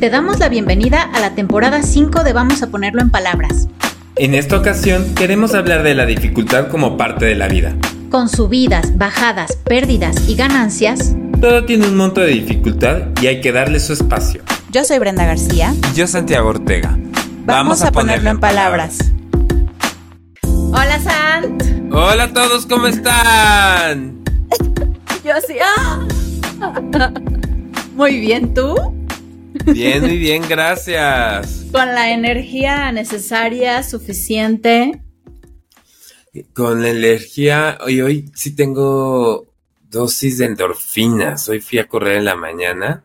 Te damos la bienvenida a la temporada 5 de Vamos a ponerlo en palabras. En esta ocasión queremos hablar de la dificultad como parte de la vida. Con subidas, bajadas, pérdidas y ganancias, Todo tiene un monto de dificultad y hay que darle su espacio. Yo soy Brenda García. Y yo Santiago Ortega. Vamos, a, ponerlo en palabras. Hola Sant. Hola a todos, ¿cómo están? Yo así. ¡ah! Muy bien, ¿tú? Bien, muy bien, gracias. Con la energía necesaria, suficiente. Con la energía, hoy, hoy sí tengo dosis de endorfinas. Hoy fui a correr en la mañana.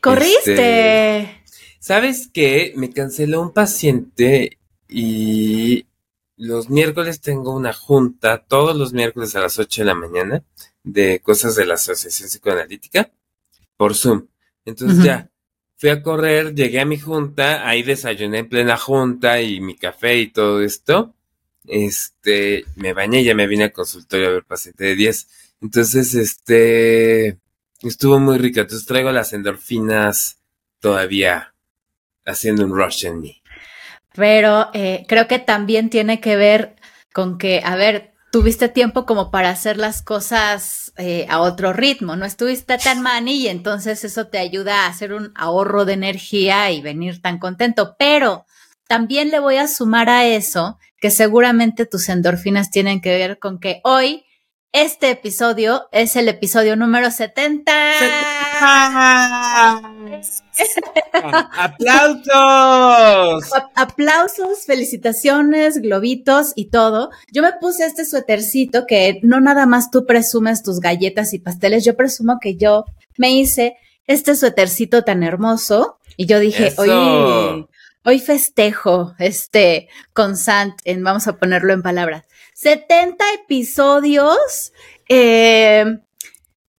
¡Corriste! Este, ¿Sabes qué? Me canceló un paciente y los miércoles tengo una junta, todos los miércoles a las 8 de la mañana, de cosas de la Asociación Psicoanalítica por Zoom. Entonces ya, fui a correr, llegué a mi junta, ahí desayuné en plena junta y mi café y todo esto. Este, me bañé y ya me vine al consultorio a ver paciente de 10. Entonces, este, estuvo muy rico. Entonces traigo las endorfinas todavía haciendo un rush en mí. Pero eh, creo que también tiene que ver con que, a ver, tuviste tiempo como para hacer las cosas eh, a otro ritmo, no estuviste tan mani y entonces eso te ayuda a hacer un ahorro de energía y venir tan contento. Pero también le voy a sumar a eso que seguramente tus endorfinas tienen que ver con que hoy este episodio es el episodio número 70. ¡Aplausos! Aplausos, felicitaciones, globitos y todo. Yo me puse este suétercito que no nada más tú presumes tus galletas y pasteles, yo presumo que yo me hice este suétercito tan hermoso y yo dije, Eso. hoy, hoy festejo este con Sant, en, vamos a ponerlo en palabras. 70 episodios. Eh,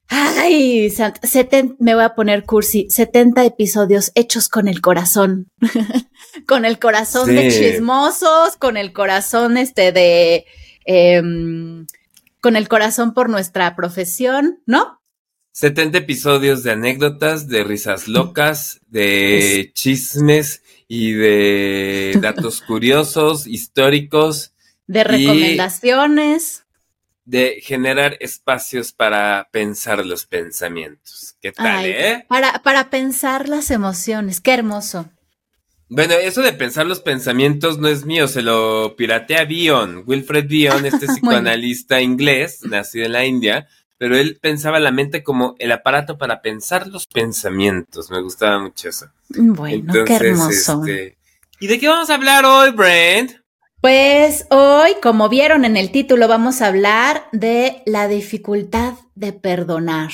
Ay, Sant, seten- me voy a poner cursi, 70 episodios hechos con el corazón. con el corazón de chismosos, con el corazón este de em, con el corazón por nuestra profesión, ¿no? 70 episodios de anécdotas, de risas locas, de chismes y de datos curiosos, históricos, De recomendaciones. de generar espacios para pensar los pensamientos. ¿Qué tal, Ay, eh? para, para pensar las emociones, qué hermoso. Bueno, eso de pensar los pensamientos no es mío, se lo piratea Bion, Wilfred Bion, este psicoanalista inglés, nacido en la India, pero él pensaba la mente como el aparato para pensar los pensamientos. Me gustaba mucho eso. Bueno, qué hermoso. este, ¿Y de qué vamos a hablar hoy, Brent? Pues hoy, como vieron en el título, vamos a hablar de la dificultad de perdonar.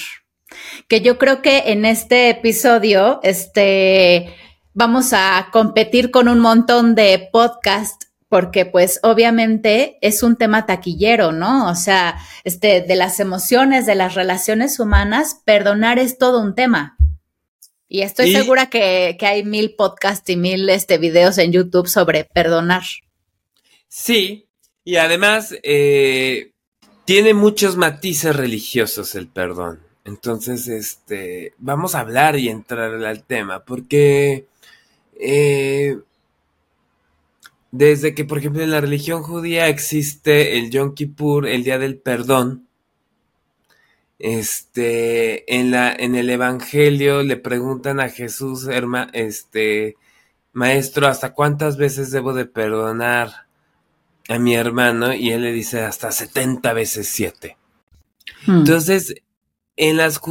Que yo creo que en este episodio, este, vamos a competir con un montón de podcasts porque pues obviamente es un tema taquillero, ¿no? O sea, este, de las emociones, de las relaciones humanas, perdonar es todo un tema. Y estoy Y- segura que, que hay mil podcasts y mil este, videos en YouTube sobre perdonar. Sí, y además eh, tiene muchos matices religiosos el perdón. Entonces, este, vamos a hablar y entrar al tema, porque eh, desde que, por ejemplo, en la religión judía existe el Yom Kippur, el Día del Perdón, este, en la, en el Evangelio le preguntan a Jesús, herma, este, maestro, ¿hasta cuántas veces debo de perdonar a mi hermano? Y él le dice hasta 70 veces 7. Hmm. Entonces, en las,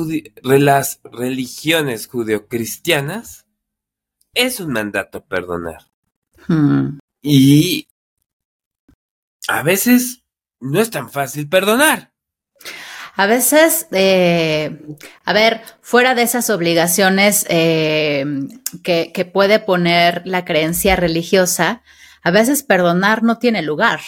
las religiones judeocristianas es un mandato perdonar. Hmm. Y a veces no es tan fácil perdonar. A veces, eh, a ver, fuera de esas obligaciones eh, que, que puede poner la creencia religiosa, a veces perdonar no tiene lugar.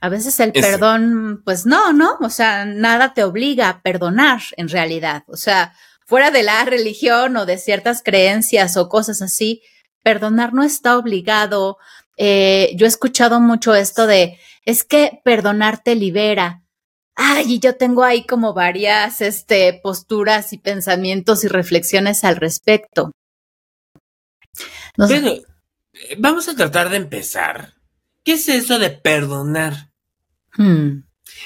A veces el Eso. perdón, pues no, ¿no? O sea, nada te obliga a perdonar en realidad. O sea, fuera de la religión o de ciertas creencias o cosas así, perdonar no está obligado. Eh, yo he escuchado mucho esto de, es que perdonar te libera. Ay, y yo tengo ahí como varias este, posturas y pensamientos y reflexiones al respecto. Pero vamos a tratar de empezar. ¿Qué es eso de perdonar? Hmm.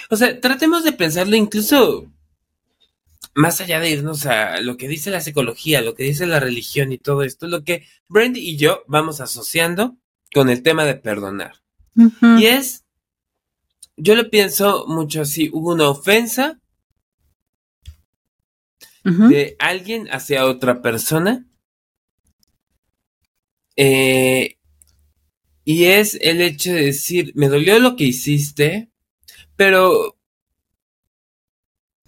O sea, tratemos de pensarlo incluso más allá de irnos a lo que dice la psicología, lo que dice la religión y todo esto, lo que Brandy y yo vamos asociando con el tema de perdonar. Y es, yo lo pienso mucho así, hubo una ofensa de alguien hacia otra persona. Eh, y es el hecho de decir, me dolió lo que hiciste, pero...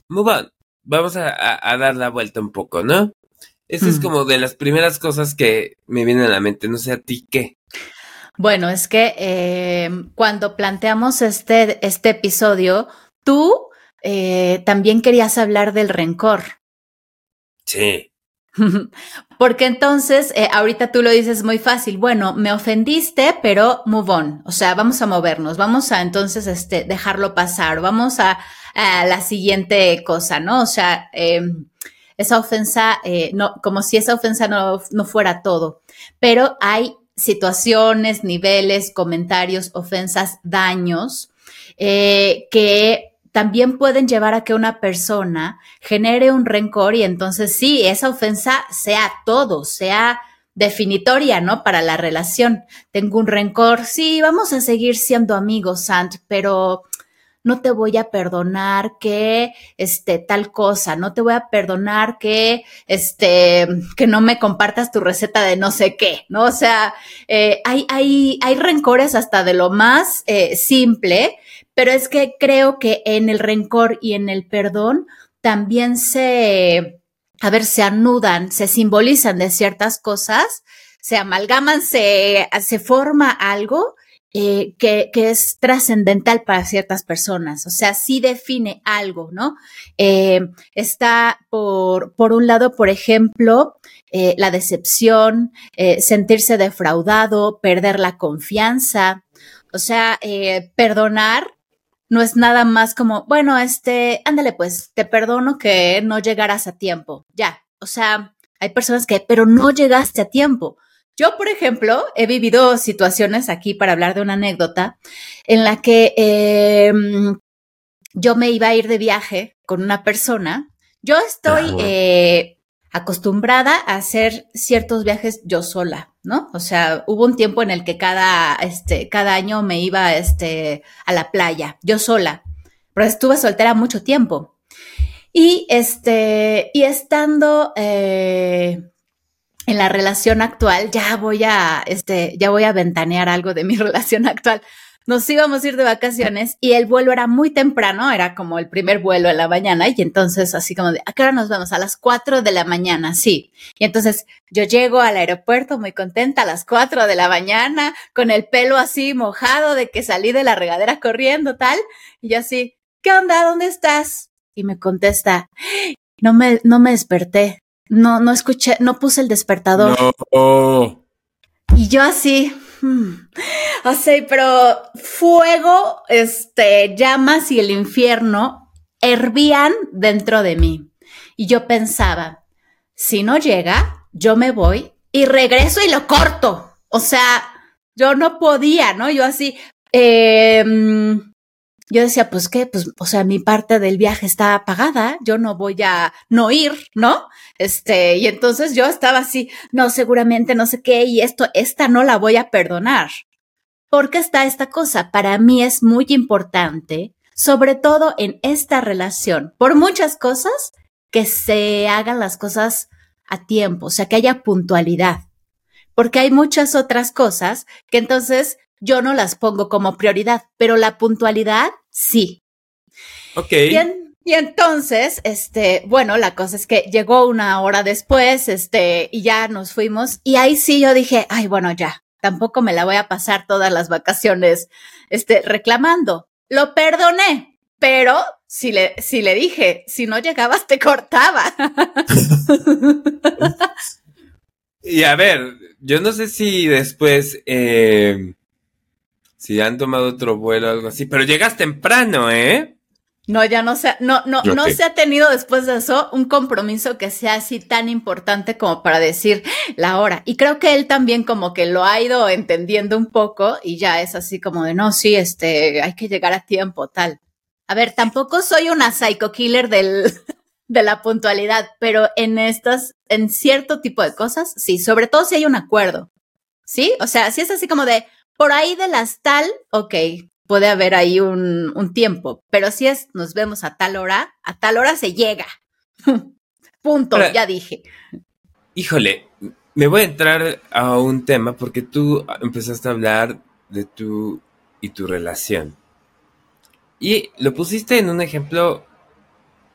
Move on. Vamos a, dar la vuelta un poco, ¿no? Esa es como de las primeras cosas que me vienen a la mente. No sé a ti qué. Bueno, es que eh, cuando planteamos este, este episodio, tú eh, también querías hablar del rencor. Sí. Porque entonces, eh, ahorita tú lo dices muy fácil, bueno, me ofendiste, pero move on, o sea, vamos a movernos, vamos a entonces este, dejarlo pasar, vamos a, la siguiente cosa, ¿no? O sea, em, esa ofensa, eh, no, como si esa ofensa no, no fuera todo, pero hay situaciones, niveles, comentarios, ofensas, daños eh, que también pueden llevar a que una persona genere un rencor y entonces sí, esa ofensa sea todo, sea definitoria, ¿no? Para la relación. Tengo un rencor, sí, vamos a seguir siendo amigos, Sant, pero no te voy a perdonar que este tal cosa, no te voy a perdonar que este que no me compartas tu receta de no sé qué, ¿no? O sea, eh, hay, hay, hay rencores hasta de lo más eh, simple pero es que creo que en el rencor y en el perdón también se, a ver, se anudan, se simbolizan de ciertas cosas, se amalgaman, se, se forma algo eh, que, que, es trascendental para ciertas personas. O sea, sí define algo, ¿no? Eh, está por, por un lado, por ejemplo, eh, la decepción, sentirse defraudado, perder la confianza. O sea, perdonar no es nada más como, bueno, este, ándale pues, te perdono que no llegaras a tiempo, ya. O sea, hay personas que, pero no llegaste a tiempo. Yo, por ejemplo, he vivido situaciones aquí para hablar de una anécdota en la que em, yo me iba a ir de viaje con una persona. Yo estoy eh, acostumbrada a hacer ciertos viajes yo sola, ¿no? O sea, hubo un tiempo en el que cada, este, cada año me iba, este, a la playa, yo sola, pero estuve soltera mucho tiempo. Y este, y estando eh, en la relación actual, ya voy a, este, ya voy a ventanear algo de mi relación actual nos íbamos a ir de vacaciones y el vuelo era muy temprano, era como el primer vuelo en la mañana y entonces así como de, ¿a qué hora nos vamos? A las 4 de la mañana, sí. Y entonces yo llego al aeropuerto muy contenta a las 4 de la mañana con el pelo así mojado de que salí de la regadera corriendo tal y yo así, ¿qué onda? ¿Dónde estás? Y me contesta, no me, no me desperté, no, no escuché, no puse el despertador. No. Y yo así, Hmm. O sea, pero fuego, este, llamas y el infierno hervían dentro de mí. Y yo pensaba, si no llega, yo me voy y regreso y lo corto. O sea, yo no podía, ¿no? Yo así, eh, yo decía, pues qué, pues, o sea, mi parte del viaje está pagada, yo no voy a no ir, ¿no? Este, y entonces yo estaba así, no, seguramente no sé qué, y esto, esta no la voy a perdonar. ¿Por qué está esta cosa? Para mí es muy importante, sobre todo en esta relación, por muchas cosas, que se hagan las cosas a tiempo, o sea, que haya puntualidad. Porque hay muchas otras cosas que entonces yo no las pongo como prioridad, pero la puntualidad sí. Ok. y entonces, este, bueno, la cosa es que llegó una hora después, este, y ya nos fuimos. Y ahí sí yo dije, ay, bueno, ya, tampoco me la voy a pasar todas las vacaciones, este, reclamando. Lo perdoné, pero si le, si le dije, si no llegabas, te cortaba. y a ver, yo no sé si después, eh, si han tomado otro vuelo o algo así, pero llegas temprano, ¿eh? No, ya no se, no, no, no se ha tenido después de eso un compromiso que sea así tan importante como para decir la hora. Y creo que él también como que lo ha ido entendiendo un poco y ya es así como de, no, sí, este, hay que llegar a tiempo, tal. A ver, tampoco soy una psycho killer del, de la puntualidad, pero en estas, en cierto tipo de cosas, sí, sobre todo si hay un acuerdo. ¿Sí? O sea, si es así como de, por ahí de las tal, ok, puede haber ahí un, un tiempo, pero si es nos vemos a tal hora, a tal hora se llega. Punto, ya dije. Híjole, me voy a entrar a un tema porque tú empezaste a hablar de tu y tu relación. Y lo pusiste en un ejemplo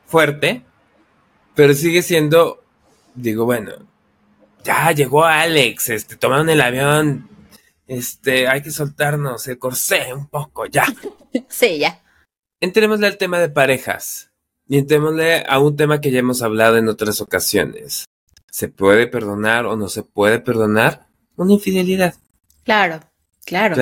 fuerte, pero sigue siendo, digo, bueno, ya llegó Alex, este, tomaron el avión, este, hay que soltarnos el corsé un poco, ya. sí, ya. Entrémosle al tema de parejas. Y entrémosle a un tema que ya hemos hablado en otras ocasiones. ¿Se puede perdonar o no se puede perdonar una infidelidad? Claro, claro.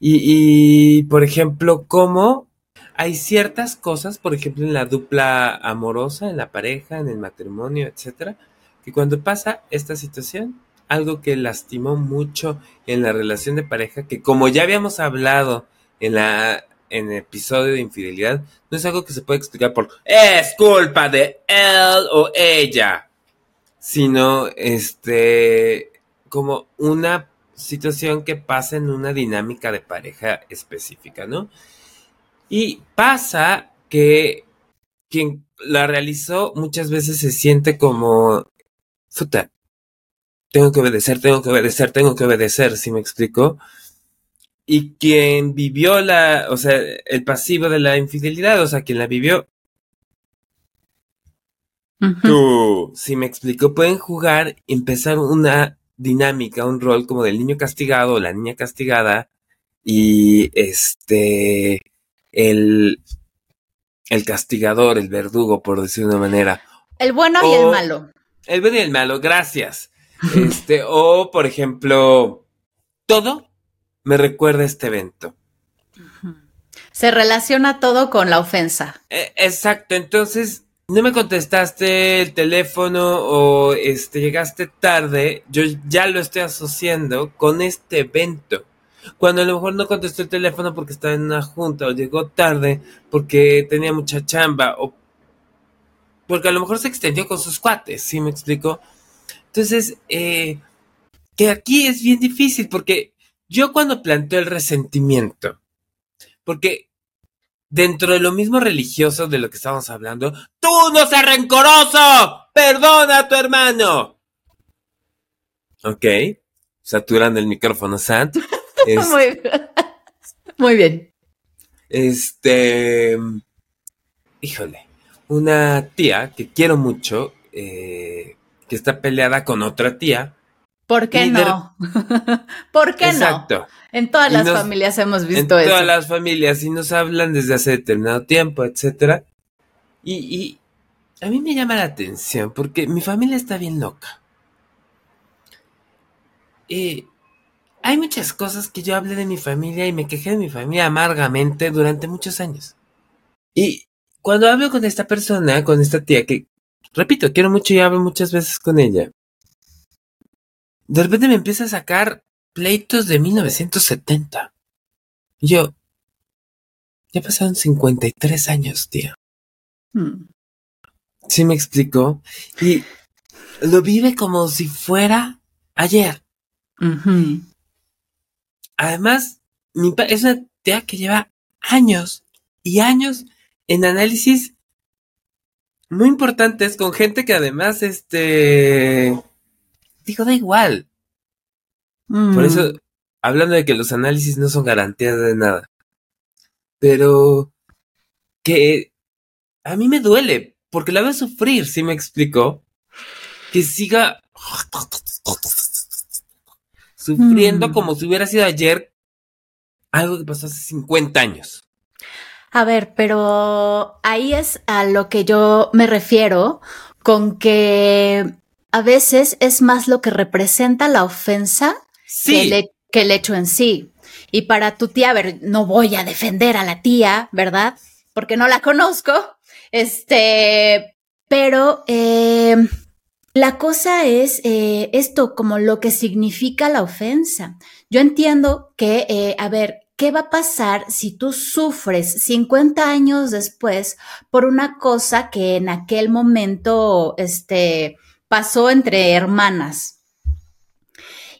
y, y, por ejemplo, ¿cómo hay ciertas cosas, por ejemplo, en la dupla amorosa, en la pareja, en el matrimonio, etcétera, que cuando pasa esta situación, algo que lastimó mucho en la relación de pareja, que como ya habíamos hablado en la en el episodio de infidelidad, no es algo que se puede explicar por es culpa de él o ella, sino este como una situación que pasa en una dinámica de pareja específica, ¿no? Y pasa que quien la realizó muchas veces se siente como, futa, tengo que obedecer, tengo que obedecer, tengo que obedecer, ¿sí me explico? Y quien vivió la, o sea, el pasivo de la infidelidad, o sea, quien la vivió, tú, si me explico, pueden jugar, empezar una dinámica, un rol como del niño castigado o la niña castigada y este, el, el castigador, el verdugo, por decir de una manera. El bueno y el malo. El bueno y el malo, gracias. Este, o por ejemplo, todo me recuerda a este evento. Se relaciona todo con la ofensa. E, exacto, entonces no me contestaste el teléfono o este llegaste tarde, yo ya lo estoy asociando con este evento. Cuando a lo mejor no contestó el teléfono porque estaba en una junta o llegó tarde porque tenía mucha chamba o porque a lo mejor se extendió con sus cuates, ¿sí me explico? Entonces, eh, que aquí es bien difícil porque yo cuando planteo el resentimiento, porque dentro de lo mismo religioso de lo que estamos hablando, tú no seas rencoroso, perdona a tu hermano. Ok, saturando el micrófono, Sant. Muy, bien. Muy bien. Este, híjole, una tía que quiero mucho, eh, que está peleada con otra tía. ¿Por qué no? ¿Por qué Exacto. no? En todas las familias hemos visto eso. En todas las familias y nos hablan desde hace determinado tiempo, etcétera. Y, y a mí me llama la atención porque mi familia está bien loca. Y hay muchas cosas que yo hablé de mi familia y me quejé de mi familia amargamente durante muchos años. Y cuando hablo con esta persona, con esta tía que repito, quiero mucho y hablo muchas veces con ella. De repente me empieza a sacar pleitos de 1970. Y yo, ya pasaron 53 años, tío. Hmm. Sí me explicó. Y lo vive como si fuera ayer. Además, mi es una tía que lleva años y años en análisis muy importantes con gente que además, este, digo, da igual. Por eso, mm. hablando de que los análisis no son garantía de nada. Pero que a mí me duele, porque la veo sufrir, ¿sí me explico? Que siga sufriendo mm. como si hubiera sido ayer algo que pasó hace 50 años. A ver, pero ahí es a lo que yo me refiero con que a veces es más lo que representa la ofensa que, el, hecho en sí. Y para tu tía, a ver, no voy a defender a la tía, ¿verdad? porque no la conozco, este, pero eh, la cosa es eh, esto, como lo que significa la ofensa. Yo entiendo que, eh, a ver, ¿qué va a pasar si tú sufres 50 años después por una cosa que en aquel momento, este, pasó entre hermanas?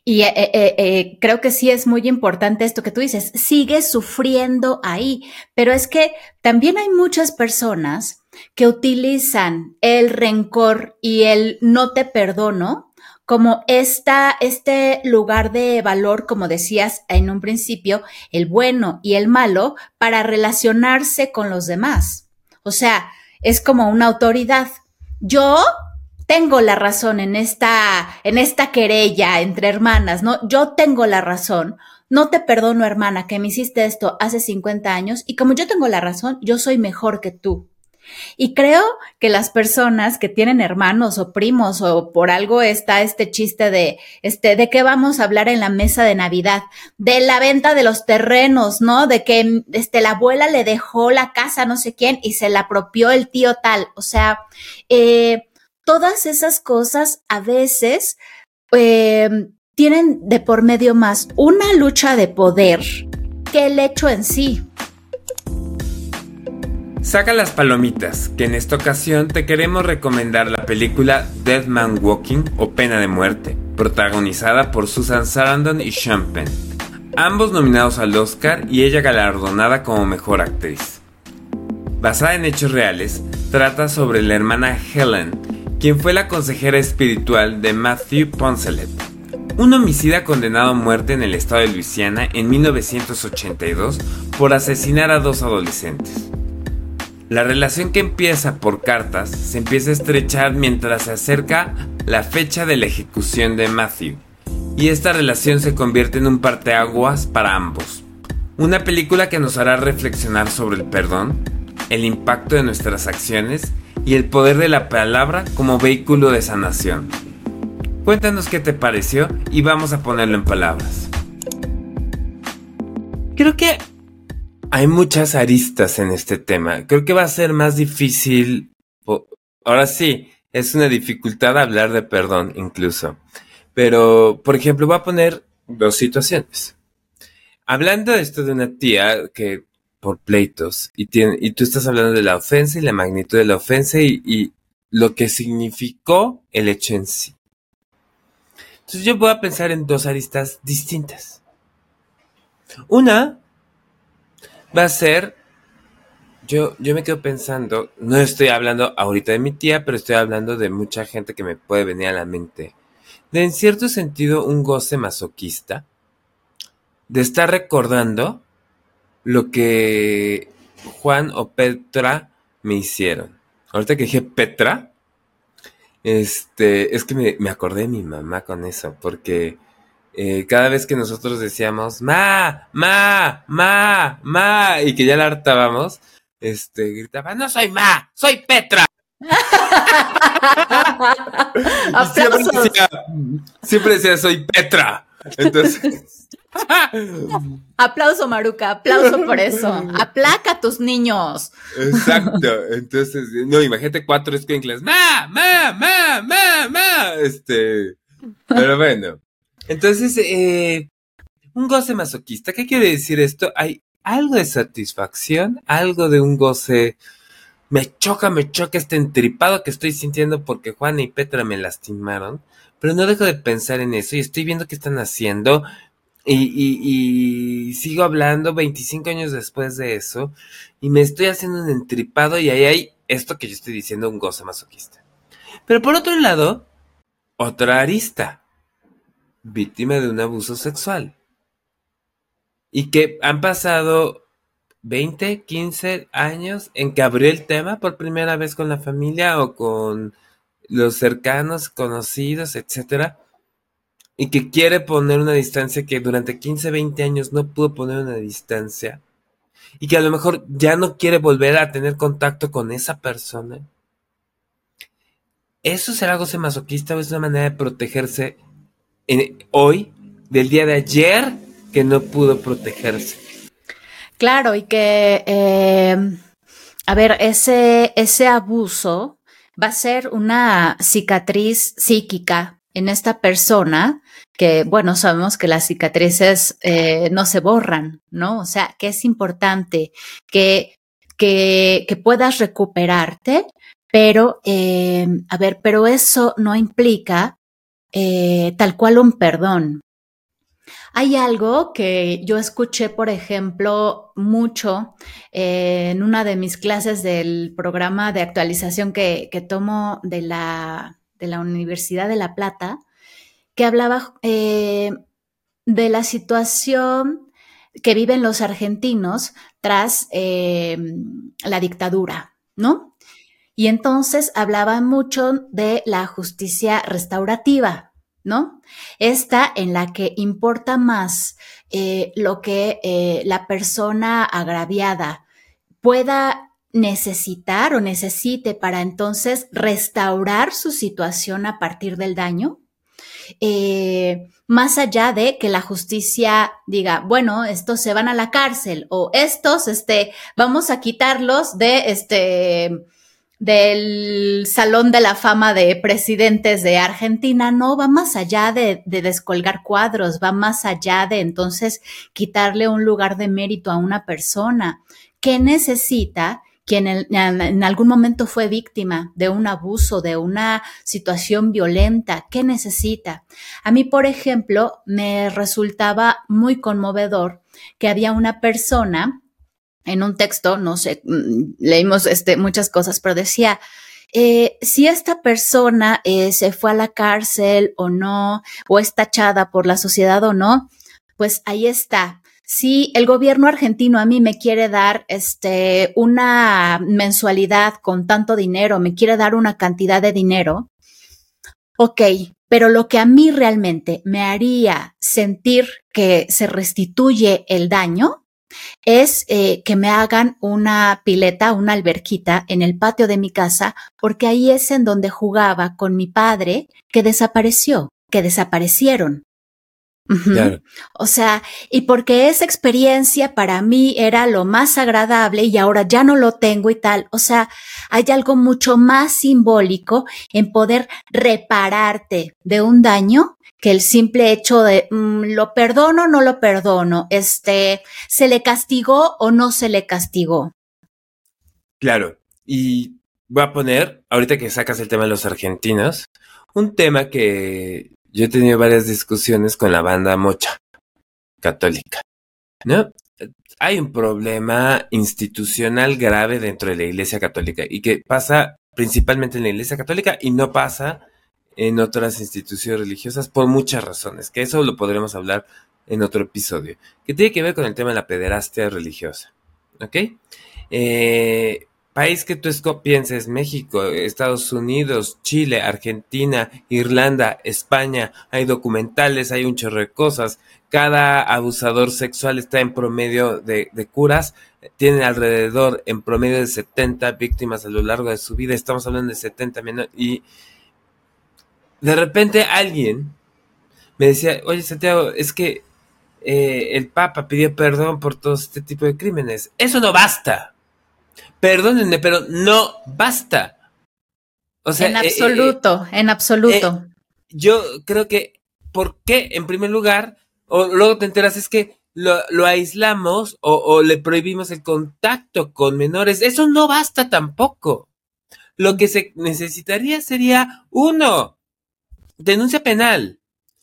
Y eh, eh, eh, creo que sí es muy importante esto que tú dices, sigue sufriendo ahí, pero es que también hay muchas personas que utilizan el rencor y el no te perdono como esta, este lugar de valor, como decías en un principio, el bueno y el malo, para relacionarse con los demás. O sea, es como una autoridad. Yo tengo la razón en esta, en esta querella entre hermanas, ¿no? Yo tengo la razón. No te perdono, hermana, que me hiciste esto hace 50 años y como yo tengo la razón, yo soy mejor que tú. Y creo que las personas que tienen hermanos o primos o por algo está este chiste de este de qué vamos a hablar en la mesa de Navidad, de la venta de los terrenos, ¿no? De que este la abuela le dejó la casa no sé quién y se la apropió el tío tal, o sea, eh, todas esas cosas a veces em, tienen de por medio más una lucha de poder que el hecho en sí. Saca las palomitas, que en esta ocasión te queremos recomendar la película Dead Man Walking o Pena de Muerte, protagonizada por Susan Sarandon y Sean ambos nominados al Oscar y ella galardonada como mejor actriz. Basada en hechos reales, trata sobre la hermana Helen, quien fue la consejera espiritual de Matthew Poncelet, un homicida condenado a muerte en el estado de Luisiana en 1982 por asesinar a dos adolescentes. La relación que empieza por cartas se empieza a estrechar mientras se acerca la fecha de la ejecución de Matthew, y esta relación se convierte en un parteaguas para ambos. Una película que nos hará reflexionar sobre el perdón, el impacto de nuestras acciones y el poder de la palabra como vehículo de sanación. Cuéntanos qué te pareció y vamos a ponerlo en palabras. Creo que hay muchas aristas en este tema. Creo que va a ser más difícil. Ahora sí, es una dificultad hablar de perdón incluso. Pero, por ejemplo, voy a poner dos situaciones. Hablando de esto de una tía que por pleitos y, tú estás hablando de la ofensa y la magnitud de la ofensa y, y lo que significó el hecho en sí. Entonces yo voy a pensar en dos aristas distintas. Una va a ser, yo, yo me quedo pensando, no estoy hablando ahorita de mi tía, pero estoy hablando de mucha gente que me puede venir a la mente. De en cierto sentido un goce masoquista, de estar recordando lo que Juan o Petra me hicieron. Ahorita que dije Petra, este, es que me, acordé de mi mamá con eso, porque eh, cada vez que nosotros decíamos ma, ma, ma, ma, y que ya la hartábamos, este, gritaba, no soy ma, soy Petra. siempre, decía, siempre decía, soy Petra. Entonces, aplauso, Maruca, aplauso por eso. Aplaca a tus niños. Exacto. Entonces, no, imagínate cuatro escuincles. ¡Ma! ¡Ma! ¡Ma! ¡Ma! ¡Ma! Este. Pero bueno. Entonces, eh, un goce masoquista. ¿Qué quiere decir esto? Hay algo de satisfacción, algo de un goce. Me choca, me choca este entripado que estoy sintiendo porque Juana y Petra me lastimaron. Pero no dejo de pensar en eso y estoy viendo qué están haciendo. Y, sigo hablando 25 años después de eso y me estoy haciendo un entripado y ahí hay esto que yo estoy diciendo, un goce masoquista. Pero por otro lado, otra arista, víctima de un abuso sexual. Y que han pasado 20, 15 años en que abrió el tema por primera vez con la familia o con los cercanos, conocidos, etcétera y que quiere poner una distancia que durante 15, 20 años no pudo poner una distancia y que a lo mejor ya no quiere volver a tener contacto con esa persona. ¿Eso será goce masoquista o es una manera de protegerse hoy, del día de ayer, que no pudo protegerse? Claro, y que eh, a ver, ese, ese abuso va a ser una cicatriz psíquica en esta persona que, bueno, sabemos que las cicatrices eh, no se borran, ¿no? O sea, que es importante que, que, que puedas recuperarte, pero, eh, a ver, pero eso no implica eh, tal cual un perdón. Hay algo que yo escuché, por ejemplo, mucho eh, en una de mis clases del programa de actualización que, que tomo de la, de la, Universidad de La Plata, que hablaba eh, de la situación que viven los argentinos tras la dictadura, ¿no? Y entonces hablaban mucho de la justicia restaurativa, ¿no? Esta en la que importa más eh, lo que eh, la persona agraviada pueda necesitar o necesite para entonces restaurar su situación a partir del daño, eh, más allá de que la justicia diga, bueno, estos se van a la cárcel o estos, este, vamos a quitarlos de este, del Salón de la Fama de Presidentes de Argentina, no, va más allá de, de, descolgar cuadros, va más allá de entonces quitarle un lugar de mérito a una persona que necesita quien en, en, algún momento fue víctima de un abuso, de una situación violenta, ¿qué necesita? A mí, por ejemplo, me resultaba muy conmovedor que había una persona en un texto, no sé, leímos este, muchas cosas, pero decía, eh, si esta persona eh, se fue a la cárcel o no, o es tachada por la sociedad o no, pues ahí está. Si el gobierno argentino a mí me quiere dar este, una mensualidad con tanto dinero, me quiere dar una cantidad de dinero, ok, pero lo que a mí realmente me haría sentir que se restituye el daño es eh, que me hagan una pileta, una alberquita en el patio de mi casa, porque ahí es en donde jugaba con mi padre que desapareció, que desaparecieron. Claro. O sea, y porque esa experiencia para mí era lo más agradable y ahora ya no lo tengo y tal. O sea, hay algo mucho más simbólico en poder repararte de un daño que el simple hecho de mmm, lo perdono no lo perdono, este, se le castigó o no se le castigó. Claro, y voy a poner, ahorita que sacas el tema de los argentinos, un tema que yo he tenido varias discusiones con la banda Mocha, católica, ¿no? Hay un problema institucional grave dentro de la Iglesia Católica y que pasa principalmente en la Iglesia Católica y no pasa en otras instituciones religiosas por muchas razones, que eso lo podremos hablar en otro episodio, que tiene que ver con el tema de la pederastia religiosa. ¿Ok? Eh, país que tú pienses, México, Estados Unidos, Chile, Argentina, Irlanda, España, hay documentales, hay un chorro de cosas. Cada abusador sexual está en promedio de, curas, tienen alrededor en promedio de 70 víctimas a lo largo de su vida. Estamos hablando de 70 menores y de repente alguien me decía, oye Santiago, es que eh, el Papa pidió perdón por todo este tipo de crímenes. Eso no basta. Perdónenme, pero no basta. O sea, en absoluto, eh, eh, en absoluto. yo creo que, ¿por qué? En primer lugar, o luego te enteras, es que lo, lo aislamos o, o le prohibimos el contacto con menores. Eso no basta tampoco. Lo que se necesitaría sería, uno, denuncia penal.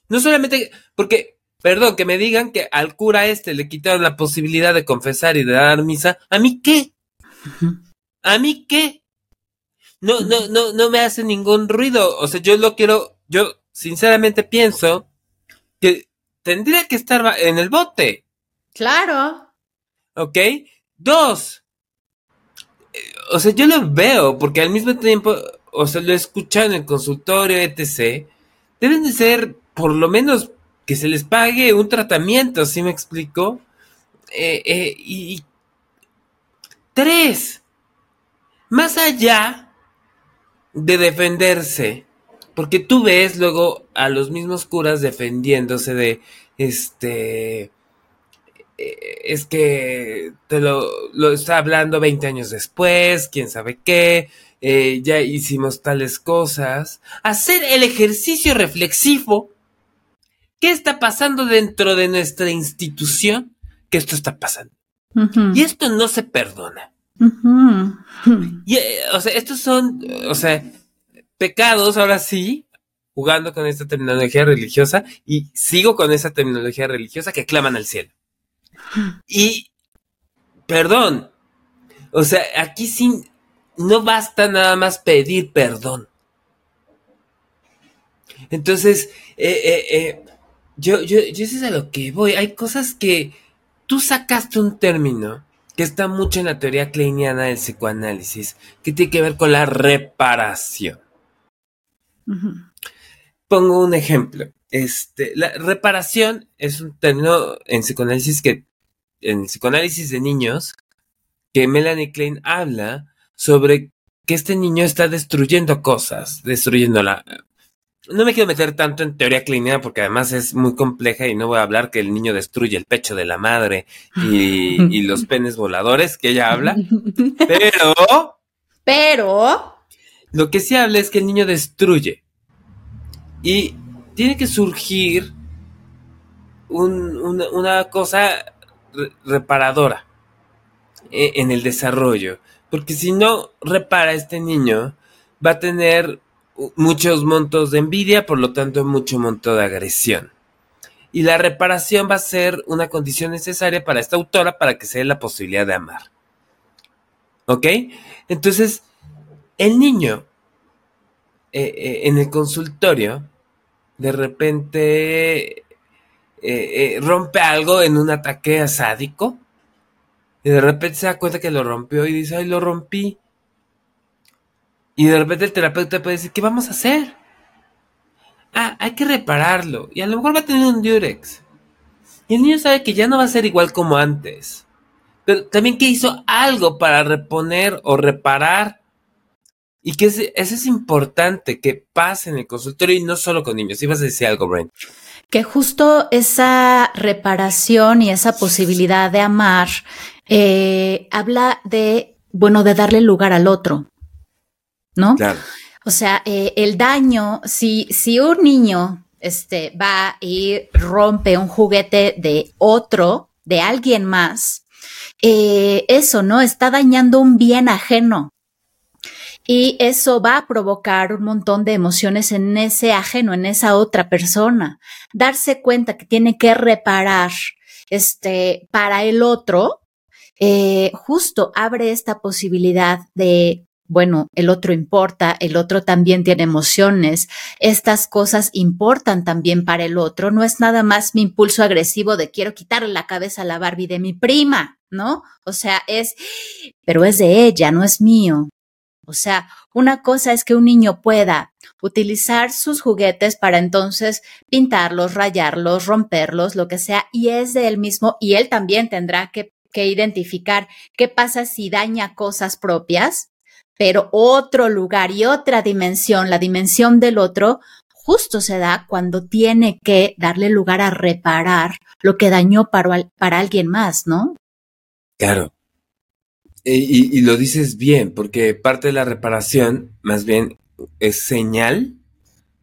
No solamente porque, perdón, que me digan que al cura este le quitaron la posibilidad de confesar y de dar misa. ¿A mí qué? ¿A mí qué? No, no, no, no me hace ningún ruido. O sea, yo lo quiero, yo sinceramente pienso que tendría que estar en el bote. Claro. ¿Ok? Dos. Eh, o sea, yo lo veo porque al mismo tiempo, o sea, lo he escuchado en el consultorio, etc deben de ser por lo menos que se les pague un tratamiento, ¿sí me explico? Eh, eh, y tres, más allá de defenderse, porque tú ves luego a los mismos curas defendiéndose de este eh, es que te lo, lo está hablando 20 años después, quién sabe qué, eh, ya hicimos tales cosas. Hacer el ejercicio reflexivo. ¿Qué está pasando dentro de nuestra institución? Que esto está pasando. Y esto no se perdona. y, o sea, estos son, o sea, pecados, ahora sí, jugando con esta terminología religiosa y sigo con esa terminología religiosa que claman al cielo. Y, perdón, o sea, aquí sí, no basta nada más pedir perdón. Entonces, eh, eh, eh, yo, yo, yo sé a lo que voy. Hay cosas que tú sacaste un término que está mucho en la teoría kleiniana del psicoanálisis, que tiene que ver con la reparación. Pongo un ejemplo. Este, la reparación es un término en psicoanálisis que, en psicoanálisis de niños, que Melanie Klein habla sobre que este niño está destruyendo cosas, destruyendo la... No me quiero meter tanto en teoría clínica porque además es muy compleja y no voy a hablar que el niño destruye el pecho de la madre y, y los penes voladores que ella habla, pero... Pero... Lo que sí habla es que el niño destruye y tiene que surgir una, cosa reparadora e, en el desarrollo. Porque si no repara este niño, va a tener muchos montos de envidia, por lo tanto mucho monto de agresión. Y la reparación va a ser una condición necesaria para esta autora para que se dé la posibilidad de amar. ¿Ok? Entonces, el niño eh, eh, en el consultorio, de repente eh, rompe algo en un ataque sádico y de repente se da cuenta que lo rompió y dice, ay, lo rompí. Y de repente el terapeuta puede decir, ¿qué vamos a hacer? Ah, hay que repararlo. Y a lo mejor va a tener un diurex. Y el niño sabe que ya no va a ser igual como antes. Pero también que hizo algo para reponer o reparar. Y que eso es importante, que pase en el consultorio y no solo con niños. Ibas a decir algo, Brent. Que justo esa reparación y esa posibilidad de amar eh, habla de, bueno, de darle lugar al otro, ¿no? Claro. O sea, eh, el daño, si, si un niño este, va y rompe un juguete de otro, de alguien más, eh, eso, ¿no? Está dañando un bien ajeno. Y eso va a provocar un montón de emociones en ese ajeno, en esa otra persona. Darse cuenta que tiene que reparar este, para el otro, eh, justo abre esta posibilidad de, bueno, el otro importa, el otro también tiene emociones, estas cosas importan también para el otro, no es nada más mi impulso agresivo de quiero quitarle la cabeza a la Barbie de mi prima, ¿no? O sea, es, pero es de ella, no es mío. O sea, una cosa es que un niño pueda utilizar sus juguetes para entonces pintarlos, rayarlos, romperlos, lo que sea, y es de él mismo, y él también tendrá que que identificar qué pasa si daña cosas propias, pero otro lugar y otra dimensión, la dimensión del otro, justo se da cuando tiene que darle lugar a reparar lo que dañó para, para alguien más, ¿no? Claro. Y, y, lo dices bien, porque parte de la reparación, más bien, es señal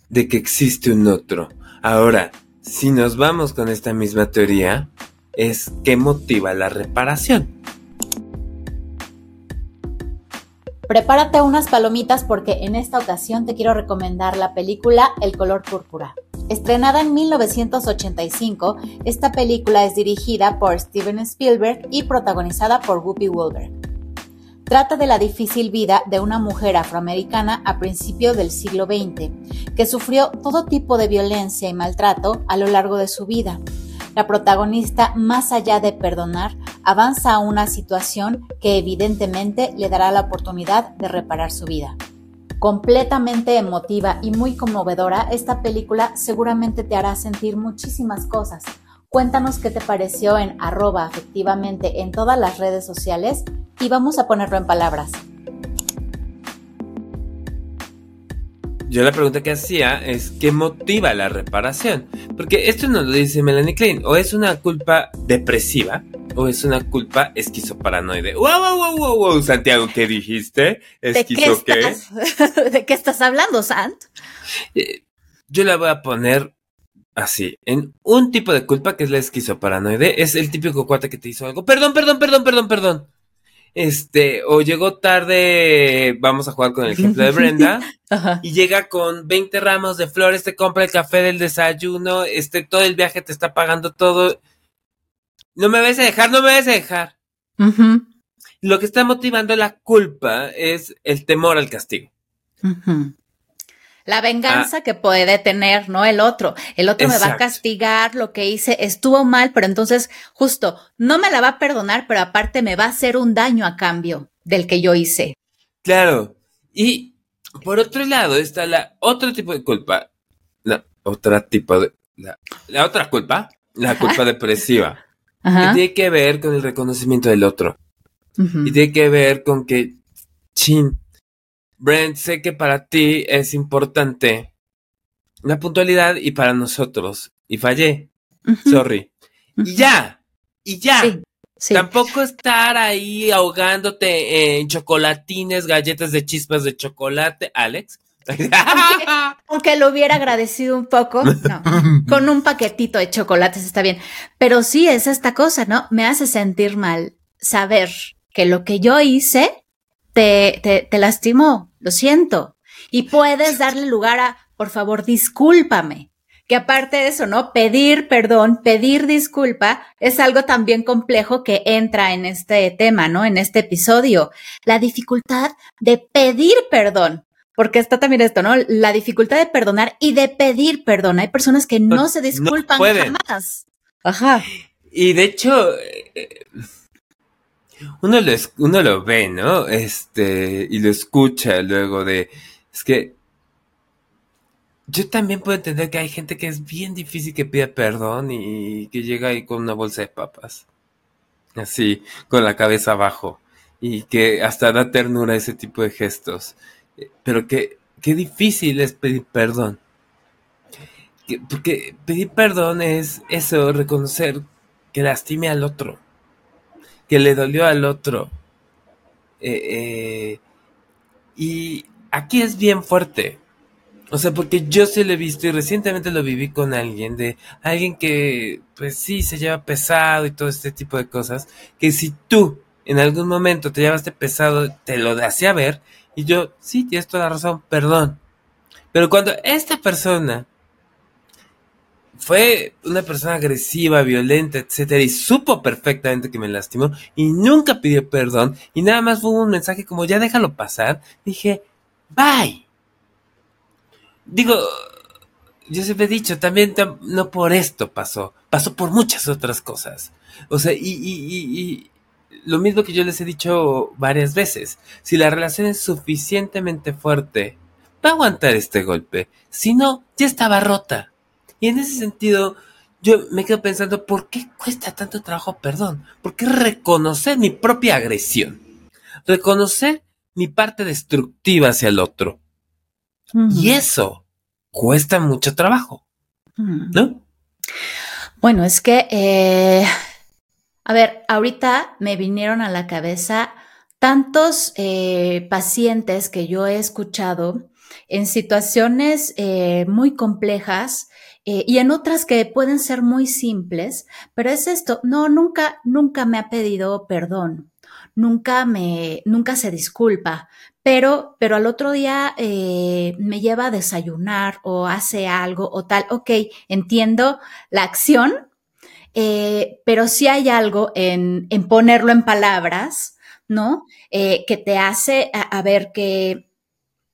de que existe un otro. Ahora, si nos vamos con esta misma teoría, es qué motiva la reparación. Prepárate unas palomitas porque en esta ocasión te quiero recomendar la película El color púrpura. Estrenada en 1985, esta película es dirigida por Steven Spielberg y protagonizada por Whoopi Goldberg. Trata de la difícil vida de una mujer afroamericana a principios del siglo XX, que sufrió todo tipo de violencia y maltrato a lo largo de su vida, la protagonista, más allá de perdonar, avanza a una situación que evidentemente le dará la oportunidad de reparar su vida. Completamente emotiva y muy conmovedora, esta película seguramente te hará sentir muchísimas cosas. Cuéntanos qué te pareció en arroba efectivamente en todas las redes sociales y vamos a ponerlo en palabras. Yo la pregunta que hacía es ¿qué motiva la reparación? Porque esto no lo dice Melanie Klein, o es una culpa depresiva o es una culpa esquizoparanoide. ¡Wow, wow, wow, wow, wow! Santiago, ¿qué dijiste? ¿Esquizo ¿De qué? Estás, ¿De qué estás hablando, Sant? Eh, yo la voy a poner así, en un tipo de culpa que es la esquizoparanoide, es el típico cuate que te hizo algo. Perdón, perdón, perdón, perdón, perdón este, o llegó tarde, vamos a jugar con el ejemplo de Brenda, y llega con 20 ramos de flores, te compra el café del desayuno, este, todo el viaje te está pagando todo. No me vas a dejar, no me vas a dejar. Lo que está motivando la culpa es el temor al castigo. La venganza ah. que puede tener, ¿no? El otro. El otro me va a castigar, lo que hice estuvo mal, pero entonces justo no me la va a perdonar, pero aparte me va a hacer un daño a cambio del que yo hice. Claro. Y por otro lado está la otro tipo de culpa. La otra tipo de. La, otra culpa, la culpa depresiva. Que tiene que ver con el reconocimiento del otro. Y tiene que ver con que, chin, Brent, sé que para ti es importante la puntualidad y para nosotros. Y fallé. Sorry. Y ya. Y ya. Tampoco estar ahí ahogándote en chocolatines, galletas de chispas de chocolate, Alex. Aunque, lo hubiera agradecido un poco, no, con un paquetito de chocolates está bien. Pero sí es esta cosa, ¿no? Me hace sentir mal saber que lo que yo hice te, te, te lastimó, lo siento. Y puedes darle lugar a, por favor, discúlpame. Que aparte de eso, ¿no? Pedir perdón, pedir disculpa es algo también complejo que entra en este tema, ¿no? En este episodio. La dificultad de pedir perdón. Porque está también esto, ¿no? La dificultad de perdonar y de pedir perdón. Hay personas que no, se disculpan jamás. Ajá. Y de hecho, eh, uno lo, uno lo ve, ¿no? Este, y lo escucha luego de, es que yo también puedo entender que hay gente que es bien difícil que pida perdón y que llega ahí con una bolsa de papas. Así, con la cabeza abajo. Y que hasta da ternura ese tipo de gestos. Pero que, qué difícil es pedir perdón. porque pedir perdón es eso, reconocer que lastime al otro que le dolió al otro. Eh, eh, y aquí es bien fuerte. O sea, porque yo sí lo he visto y recientemente lo viví con alguien, de alguien que, pues sí, se lleva pesado y todo este tipo de cosas, que si tú en algún momento te llevaste pesado, te lo hacía ver, y yo, sí, tienes toda la razón, perdón. Pero cuando esta persona fue una persona agresiva, violenta, etcétera, y supo perfectamente que me lastimó y nunca pidió perdón y nada más fue un mensaje como ya déjalo pasar. Dije, bye. Digo, yo siempre he dicho, también no por esto pasó, pasó por muchas otras cosas. O sea, y, y, y lo mismo que yo les he dicho varias veces, si la relación es suficientemente fuerte, va a aguantar este golpe. Si no, ya estaba rota. Y en ese sentido, yo me quedo pensando, ¿por qué cuesta tanto trabajo perdón? ¿Por qué reconocer mi propia agresión? Reconocer mi parte destructiva hacia el otro. Y eso cuesta mucho trabajo, ¿no? Bueno, es que, eh, a ver, ahorita me vinieron a la cabeza tantos eh, pacientes que yo he escuchado en situaciones eh, muy complejas eh, y en otras que pueden ser muy simples, pero es esto, no, nunca, nunca me ha pedido perdón, nunca me, nunca se disculpa, pero, pero al otro día eh, me lleva a desayunar o hace algo o tal, ok, entiendo la acción, eh, pero si hay algo en, en, ponerlo en palabras, ¿no? que te hace a, ver que,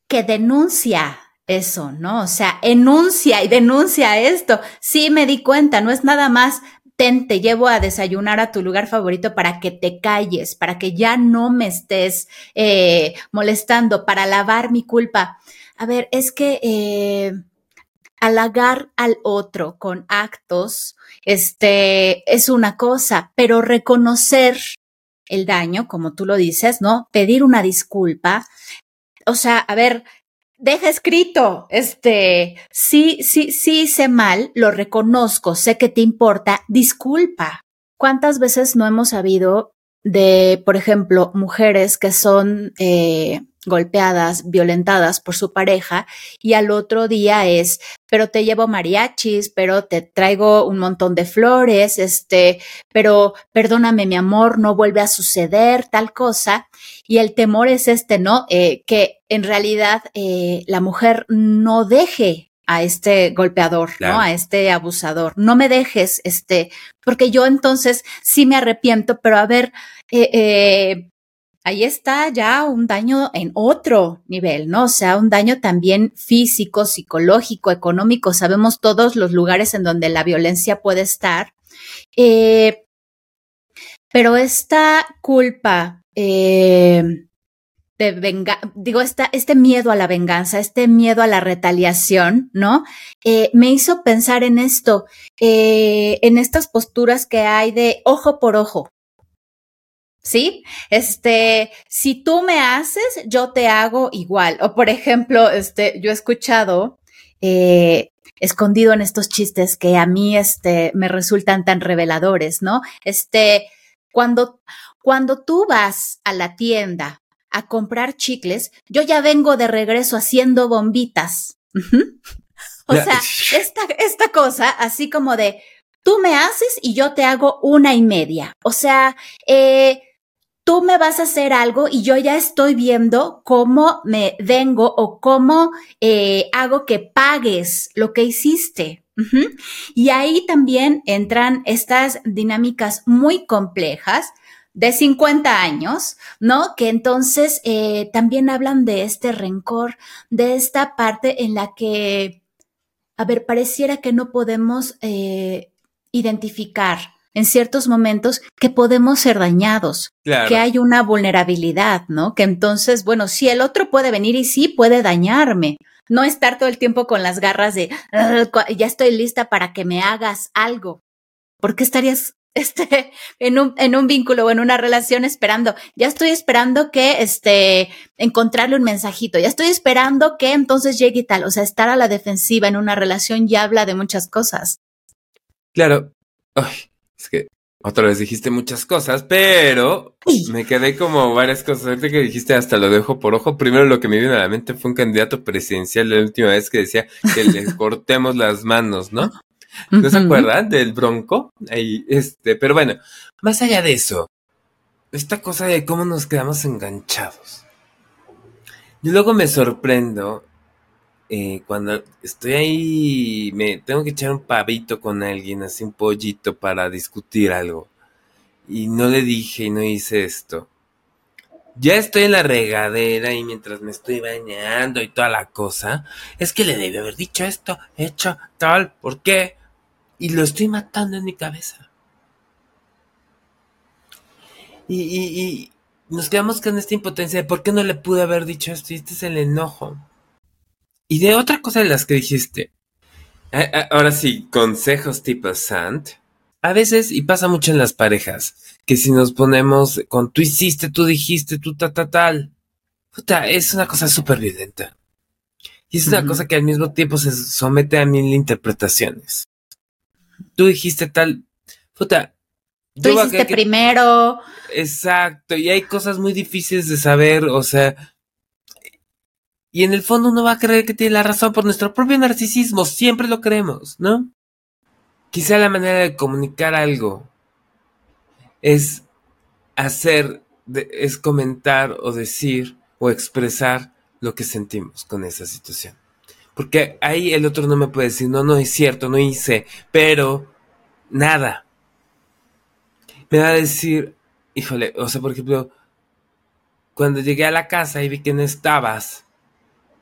que denuncia eso, ¿no? O sea, enuncia y denuncia esto. Sí, me di cuenta, no es nada más, ten, te llevo a desayunar a tu lugar favorito para que te calles, para que ya no me estés eh, molestando, para lavar mi culpa. A ver, es que eh, halagar al otro con actos, este, es una cosa, pero reconocer el daño, como tú lo dices, ¿no? Pedir una disculpa. O sea, a ver, deja escrito, este, sí, sí, sí hice mal, lo reconozco, sé que te importa, disculpa. ¿Cuántas veces no hemos sabido de, por ejemplo, mujeres que son eh, golpeadas, violentadas por su pareja y al otro día es, pero te llevo mariachis, pero te traigo un montón de flores, este, pero perdóname mi amor, no vuelve a suceder tal cosa. Y el temor es este, ¿no? Eh, que en realidad eh, la mujer no deje a este golpeador, ¿no? A este abusador. No me dejes, este, porque yo entonces sí me arrepiento, pero a ver, eh, eh, ahí está ya un daño en otro nivel, ¿no? O sea, un daño también físico, psicológico, económico. Sabemos todos los lugares en donde la violencia puede estar. Eh, pero esta culpa, eh, de venga, digo, esta, este miedo a la venganza, este miedo a la retaliación, ¿no? Eh, me hizo pensar en esto, en estas posturas que hay de ojo por ojo. ¿Sí? Este, si tú me haces, yo te hago igual. O por ejemplo, este, yo he escuchado, eh, escondido en estos chistes que a mí, este, me resultan tan reveladores, ¿no? Este, cuando, cuando tú vas a la tienda a comprar chicles, yo ya vengo de regreso haciendo bombitas. o sea, esta, esta cosa así como de, tú me haces y yo te hago una y media. O sea, eh, tú me vas a hacer algo y yo ya estoy viendo cómo me vengo o cómo eh, hago que pagues lo que hiciste. Y ahí también entran estas dinámicas muy complejas de 50 años, ¿no? Que entonces eh, también hablan de este rencor, de esta parte en la que, a ver, pareciera que no podemos eh, identificar en ciertos momentos que podemos ser dañados, que hay una vulnerabilidad, ¿no? Que entonces, bueno, sí, el otro puede venir y sí puede dañarme, no estar todo el tiempo con las garras de, ya estoy lista para que me hagas algo. ¿Por qué estarías este, en un, en un vínculo o en una relación esperando, ya estoy esperando que, este, encontrarle un mensajito, ya estoy esperando que entonces llegue y tal, o sea, estar a la defensiva en una relación ya habla de muchas cosas. Claro, Ay, es que otra vez dijiste muchas cosas, pero me quedé como varias cosas. Ahorita que dijiste hasta lo dejo por ojo. Primero lo que me vino a la mente fue un candidato presidencial la última vez que decía que le cortemos las manos, ¿no? ¿No se acuerdan del bronco? Ahí, este, pero bueno, más allá de eso, esta cosa de cómo nos quedamos enganchados. Yo luego me sorprendo eh, cuando estoy ahí, me tengo que echar un pavito con alguien, así un pollito para discutir algo. Y no le dije y no hice esto. Ya estoy en la regadera y mientras me estoy bañando y toda la cosa, es que le debe haber dicho esto, hecho, tal, ¿por qué? y lo estoy matando en mi cabeza. Y, y, nos quedamos con esta impotencia de por qué no le pude haber dicho esto y este es el enojo. Y de otra cosa de las que dijiste. Ahora sí, consejos tipo Sant. A veces, y pasa mucho en las parejas, que si nos ponemos con tú hiciste, tú dijiste, tú ta, ta, tal. Puta, es una cosa súper violenta. Y es una cosa que al mismo tiempo se somete a mil interpretaciones tú dijiste tal, puta. Tú hiciste primero. Exacto, y hay cosas muy difíciles de saber, o sea, y en el fondo uno va a creer que tiene la razón por nuestro propio narcisismo, siempre lo creemos, ¿no? Quizá la manera de comunicar algo es hacer, es comentar o decir o expresar lo que sentimos con esa situación. Porque ahí el otro no me puede decir, no, no es cierto, no hice, pero nada. Me va a decir, híjole, o sea, por ejemplo, cuando llegué a la casa y vi que no estabas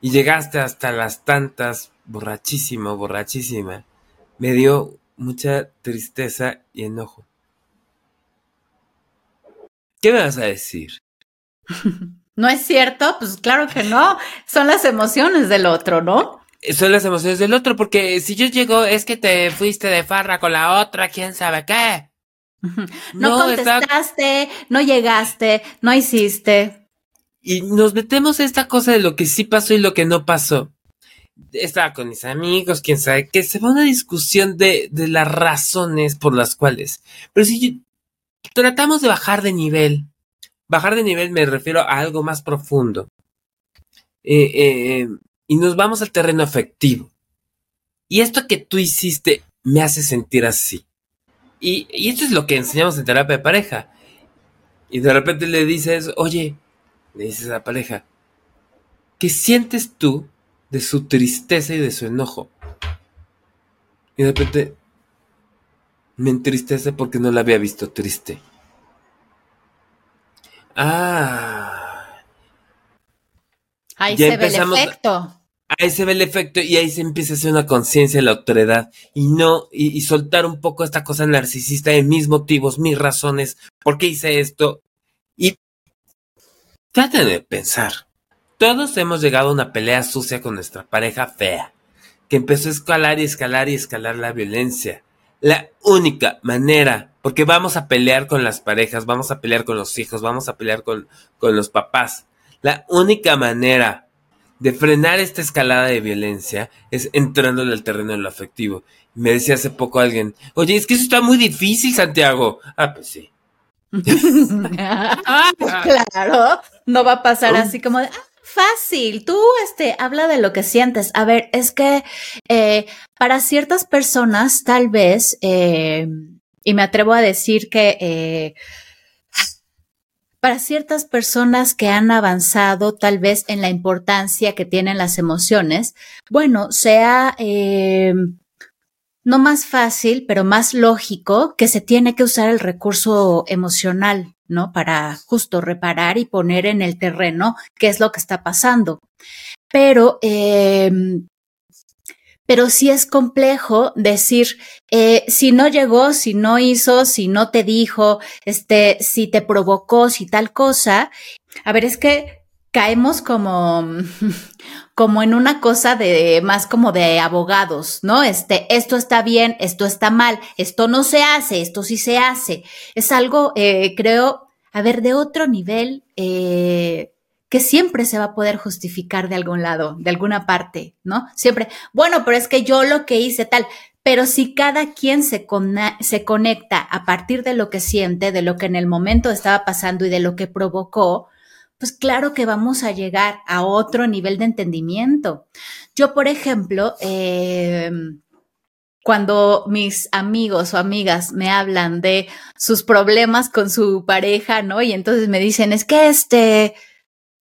y llegaste hasta las tantas, borrachísima, borrachísima, me dio mucha tristeza y enojo. ¿Qué me vas a decir? ¿No es cierto? Pues claro que no. Son las emociones del otro, ¿no? son las emociones del otro, porque si yo llego es que te fuiste de farra con la otra, quién sabe qué. No, contestaste, no llegaste, no hiciste. Y nos metemos a esta cosa de lo que sí pasó y lo que no pasó. Estaba con mis amigos, quién sabe, que se va una discusión de, de las razones por las cuales. Pero si tratamos de bajar de nivel, bajar de nivel me refiero a algo más profundo. Eh, eh, y nos vamos al terreno afectivo. Y esto que tú hiciste me hace sentir así. Y, y esto es lo que enseñamos en terapia de pareja. Y de repente le dices, oye, le dices a la pareja, ¿qué sientes tú de su tristeza y de su enojo? Y de repente me entristece porque no la había visto triste. Ah. Ahí se ve el efecto. Ahí se ve el efecto y ahí se empieza a hacer una conciencia de la otredad y no, y, y, soltar un poco esta cosa narcisista de mis motivos, mis razones, por qué hice esto. Y traten de pensar. Todos hemos llegado a una pelea sucia con nuestra pareja fea, que empezó a escalar y escalar y escalar la violencia. La única manera, porque vamos a pelear con las parejas, vamos a pelear con los hijos, vamos a pelear con, con los papás. La única manera de frenar esta escalada de violencia es entrándole al terreno de lo afectivo. Me decía hace poco alguien, oye, es que eso está muy difícil, Santiago. Ah, pues sí. claro, no va a pasar así como de, ah, fácil, tú este, habla de lo que sientes. A ver, es que eh, para ciertas personas tal vez, eh, y me atrevo a decir que eh, para ciertas personas que han avanzado tal vez en la importancia que tienen las emociones, bueno, sea eh, no más fácil, pero más lógico que se tiene que usar el recurso emocional, ¿no? Para justo reparar y poner en el terreno qué es lo que está pasando. Pero eh, pero sí es complejo decir eh, si no llegó, si no hizo, si no te dijo, este, si te provocó, si tal cosa. A ver, es que caemos como, como en una cosa de más como de abogados, ¿no? Este, esto está bien, esto está mal, esto no se hace, esto sí se hace. Es algo, eh, creo, a ver, de otro nivel, eh, que siempre se va a poder justificar de algún lado, de alguna parte, ¿no? Siempre, bueno, pero es que yo lo que hice tal, pero si cada quien se, se conecta a partir de lo que siente, de lo que en el momento estaba pasando y de lo que provocó, pues claro que vamos a llegar a otro nivel de entendimiento. Yo, por ejemplo, eh, cuando mis amigos o amigas me hablan de sus problemas con su pareja, ¿no? Y entonces me dicen, es que este,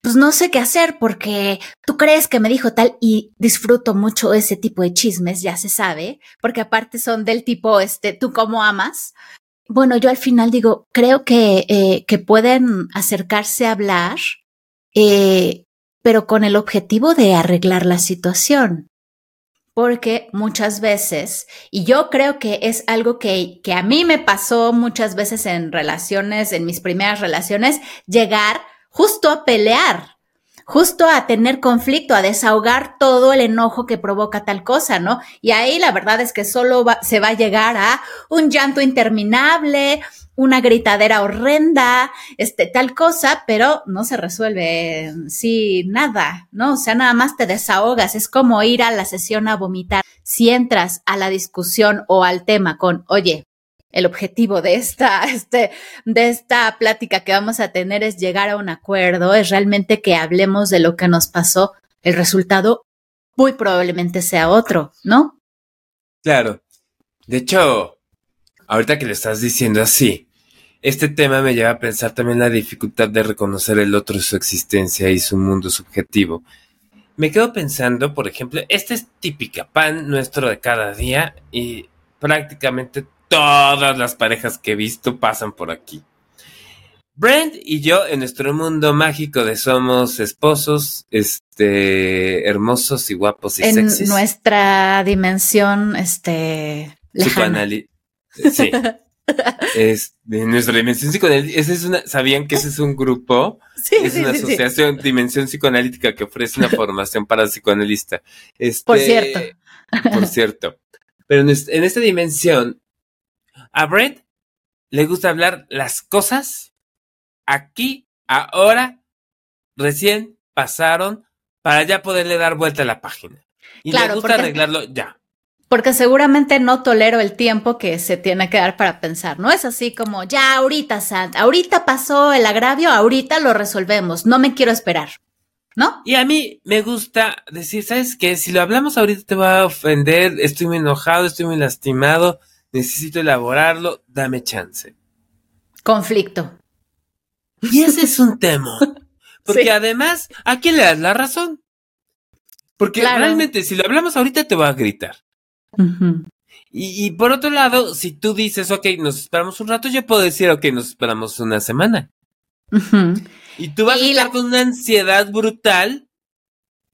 pues no sé qué hacer porque tú crees que me dijo tal y disfruto mucho ese tipo de chismes, ya se sabe, porque aparte son del tipo, este, tú cómo amas. Bueno, yo al final digo, creo que, eh, que pueden acercarse a hablar, eh, pero con el objetivo de arreglar la situación. Porque muchas veces, y yo creo que es algo que, que a mí me pasó muchas veces en relaciones, en mis primeras relaciones, llegar justo a pelear, justo a tener conflicto, a desahogar todo el enojo que provoca tal cosa, ¿no? Y ahí la verdad es que solo se va a llegar a un llanto interminable, una gritadera horrenda, este, tal cosa, pero no se resuelve, sí, nada, ¿no? O sea, nada más te desahogas, es como ir a la sesión a vomitar. Si entras a la discusión o al tema con, oye, el objetivo de esta, este, de esta plática que vamos a tener es llegar a un acuerdo, es realmente que hablemos de lo que nos pasó. El resultado muy probablemente sea otro, ¿no? Claro. De hecho, ahorita que lo estás diciendo así, este tema me lleva a pensar también la dificultad de reconocer el otro su existencia y su mundo subjetivo. Me quedo pensando, por ejemplo, esta es típica pan nuestro de cada día y prácticamente todas las parejas que he visto pasan por aquí. Brent y yo en nuestro mundo mágico de somos esposos, este, hermosos y guapos y en sexys. nuestra dimensión, este, lejana. Sí. es de nuestra dimensión psicoanalítica. Es una, ¿Sabían que ese es un grupo? Sí, es sí, una sí, asociación, dimensión psicoanalítica que ofrece una formación para psicoanalista. Este, Por cierto. Por cierto. Pero en, en esta dimensión, a Brent le gusta hablar las cosas aquí, ahora recién pasaron para ya poderle dar vuelta a la página. Y le gusta arreglarlo ya. Porque seguramente no tolero el tiempo que se tiene que dar para pensar. No es así como, ya ahorita, Sant, ahorita pasó el agravio, ahorita lo resolvemos, no me quiero esperar. ¿No? Y a mí me gusta decir, ¿sabes qué? Si lo hablamos ahorita te va a ofender, estoy muy enojado, estoy muy lastimado, necesito elaborarlo, dame chance. Conflicto. Y ese es un tema. Porque además, ¿a quién le das la razón? Porque realmente, si lo hablamos ahorita, te va a gritar y, por otro lado, si tú dices, ok, nos esperamos un rato, yo puedo decir, ok, nos esperamos una semana. Y tú vas a estar con una ansiedad brutal.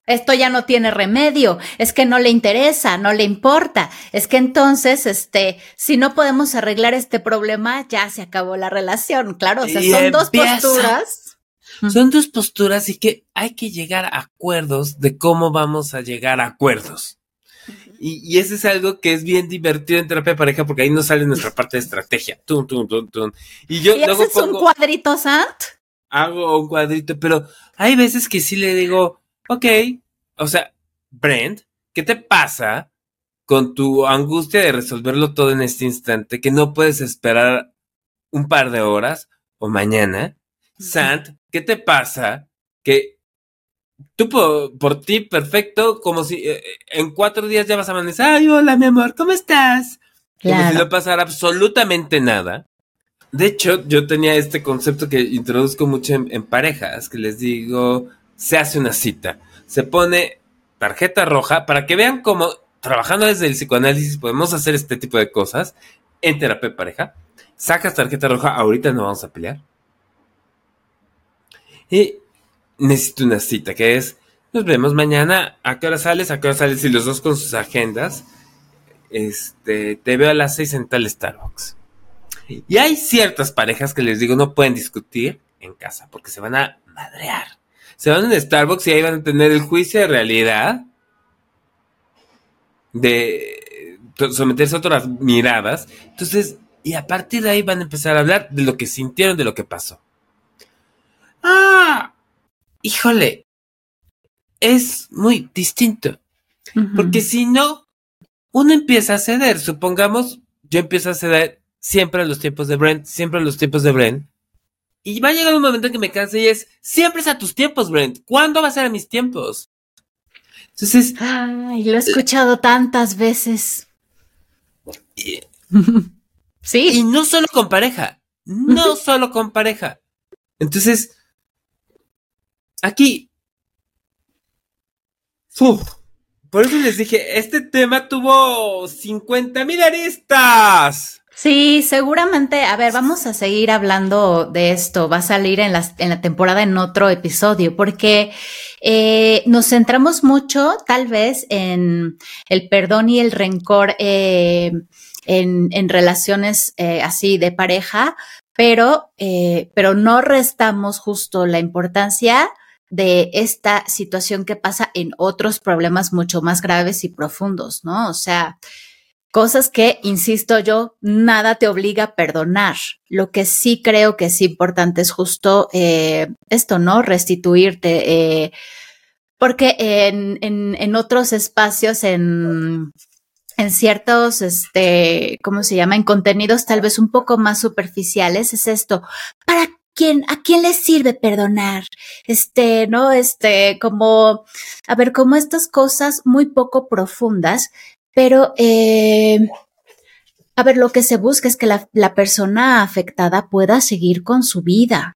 Esto ya no tiene remedio, es que no le interesa, no le importa. Es que entonces, este, si no podemos arreglar este problema, ya se acabó la relación. Claro, o sea, son dos posturas. Son dos posturas y que hay que llegar a acuerdos de cómo vamos a llegar a acuerdos. Y, y eso es algo que es bien divertido en terapia de pareja porque ahí nos sale nuestra parte de estrategia. Tum, tum, tum, tum. Y yo ¿Y luego haces un cuadrito, Sant? Hago un cuadrito, pero hay veces que sí le digo, ok, o sea, Brent, ¿qué te pasa con tu angustia de resolverlo todo en este instante que no puedes esperar un par de horas o mañana? Sant, ¿qué te pasa que tú por, ti perfecto, como si eh, en cuatro días ya vas a amanecer. Ay, hola, mi amor, ¿cómo estás? Como si no pasara absolutamente nada. De hecho, yo tenía este concepto que introduzco mucho en, parejas, que les digo, se hace una cita, se pone tarjeta roja para que vean cómo trabajando desde el psicoanálisis podemos hacer este tipo de cosas en terapia de pareja. Sacas tarjeta roja, ahorita no vamos a pelear. Y necesito una cita, que es, nos vemos mañana, ¿a qué hora sales? ¿A qué hora sales? Y los dos con sus agendas, este, te veo a las seis en tal Starbucks. Y hay ciertas parejas que les digo no pueden discutir en casa porque se van a madrear. Se van en Starbucks y ahí van a tener el juicio de realidad de someterse a otras miradas. Entonces, y a partir de ahí van a empezar a hablar de lo que sintieron, de lo que pasó. Ah, híjole, es muy distinto. Porque si no, uno empieza a ceder. Supongamos, yo empiezo a ceder siempre a los tiempos de Brent, siempre a los tiempos de Brent. Y va a llegar un momento en que me canse y es, siempre es a tus tiempos, Brent. ¿Cuándo va a ser a mis tiempos? Entonces... Ay, lo he escuchado tantas veces. sí. Y no solo con pareja. No solo con pareja. Entonces, aquí. por eso les dije, este tema tuvo 50 mil aristas. Sí, seguramente. A ver, vamos a seguir hablando de esto. Va a salir en la, en la temporada en otro episodio, porque eh, nos centramos mucho, tal vez, en el perdón y el rencor eh, en, en, relaciones eh, así de pareja, pero, pero no restamos justo la importancia de esta situación que pasa en otros problemas mucho más graves y profundos, ¿no? O sea, cosas que, insisto yo, nada te obliga a perdonar. Lo que sí creo que es importante es justo eh, esto, ¿no? Restituirte. Eh, porque en, en, en, otros espacios, en, en ciertos, este, ¿cómo se llama? En contenidos tal vez un poco más superficiales, es esto. ¿Para ¿a quién le sirve perdonar? Este, ¿no? Este, como, a ver, como estas cosas muy poco profundas, pero, eh, a ver, lo que se busca es que la, persona afectada pueda seguir con su vida.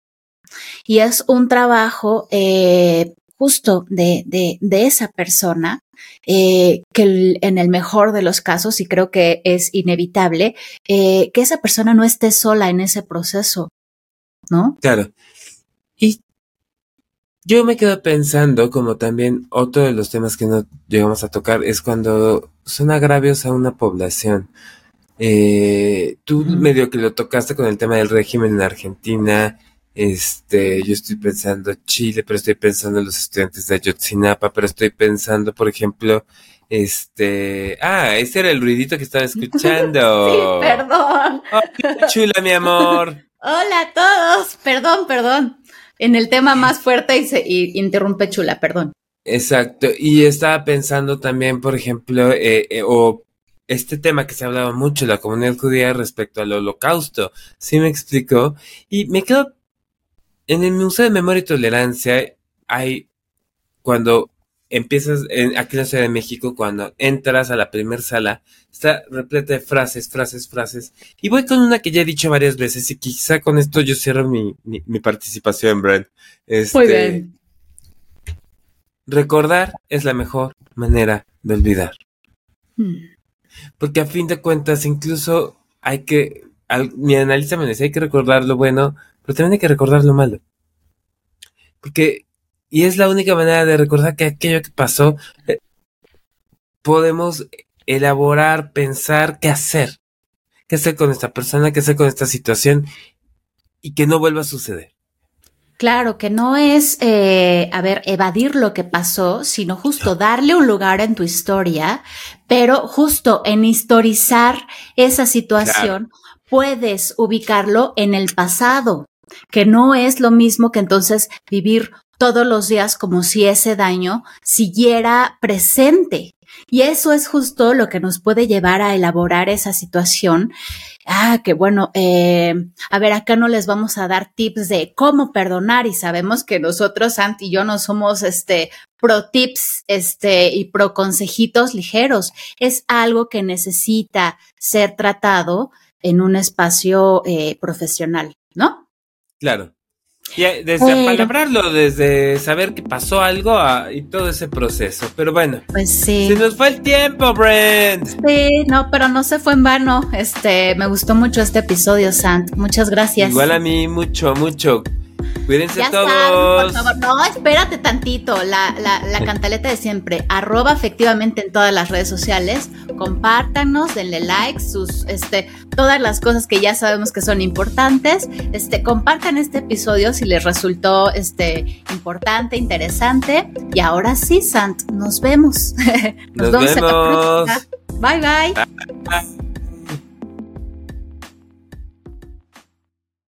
Y es un trabajo eh, justo de, de, de, esa persona, eh, que en el mejor de los casos, y creo que es inevitable, eh, que esa persona no esté sola en ese proceso, ¿no? Claro. Yo me quedo pensando, como también otro de los temas que no llegamos a tocar, es cuando son agravios a una población. Eh, tú medio que lo tocaste con el tema del régimen en Argentina. Este, yo estoy pensando Chile, pero estoy pensando en los estudiantes de Ayotzinapa, pero estoy pensando, por ejemplo, este, ah, ese era el ruidito que estaba escuchando. sí, perdón. chula, mi amor. Hola a todos. Perdón, perdón. En el tema más fuerte y se y interrumpe Chula, perdón. Exacto, y estaba pensando también, por ejemplo, eh, eh, o este tema que se hablaba mucho en la comunidad judía respecto al holocausto, ¿sí me explicó? Y me quedo, en el Museo de Memoria y Tolerancia hay, cuando empiezas en, aquí en la Ciudad de México, cuando entras a la primera sala, está repleta de frases, frases, frases. Y voy con una que ya he dicho varias veces y quizá con esto yo cierro mi, mi, participación, Brent. Este, Muy bien. Recordar es la mejor manera de olvidar. Hmm. Porque a fin de cuentas, incluso hay que, mi analista me decía, hay que recordar lo bueno, pero también hay que recordar lo malo. Porque y es la única manera de recordar que aquello que pasó eh, podemos elaborar, pensar qué hacer. ¿Qué hacer con esta persona? ¿Qué hacer con esta situación? Y que no vuelva a suceder. Claro, que no es, eh, a ver, evadir lo que pasó, sino justo darle un lugar en tu historia, pero justo en historizar esa situación, puedes ubicarlo en el pasado, que no es lo mismo que entonces vivir todos los días como si ese daño siguiera presente. Y eso es justo lo que nos puede llevar a elaborar esa situación. Ah, que bueno, eh, a ver, acá no les vamos a dar tips de cómo perdonar y sabemos que nosotros, Santi y yo, no somos este pro tips este, y pro consejitos ligeros. Es algo que necesita ser tratado en un espacio eh, profesional, ¿no? Claro. Eh, desde apalabrarlo, desde saber que pasó algo y todo ese proceso. Pero bueno, pues sí. Se nos fue el tiempo, Brent. Sí, no, pero no se fue en vano. Este, me gustó mucho este episodio, Sant. Muchas gracias. Igual a mí, mucho, mucho. Cuídense todos. por favor. No, espérate tantito. La, la, la cantaleta de siempre. Arroba efectivamente en todas las redes sociales. Compártanos, denle like, sus, este, todas las cosas que ya sabemos que son importantes. Este, compartan este episodio si les resultó este, importante, interesante. Y ahora sí, Sant, nos vemos. nos, vemos. Bye, bye.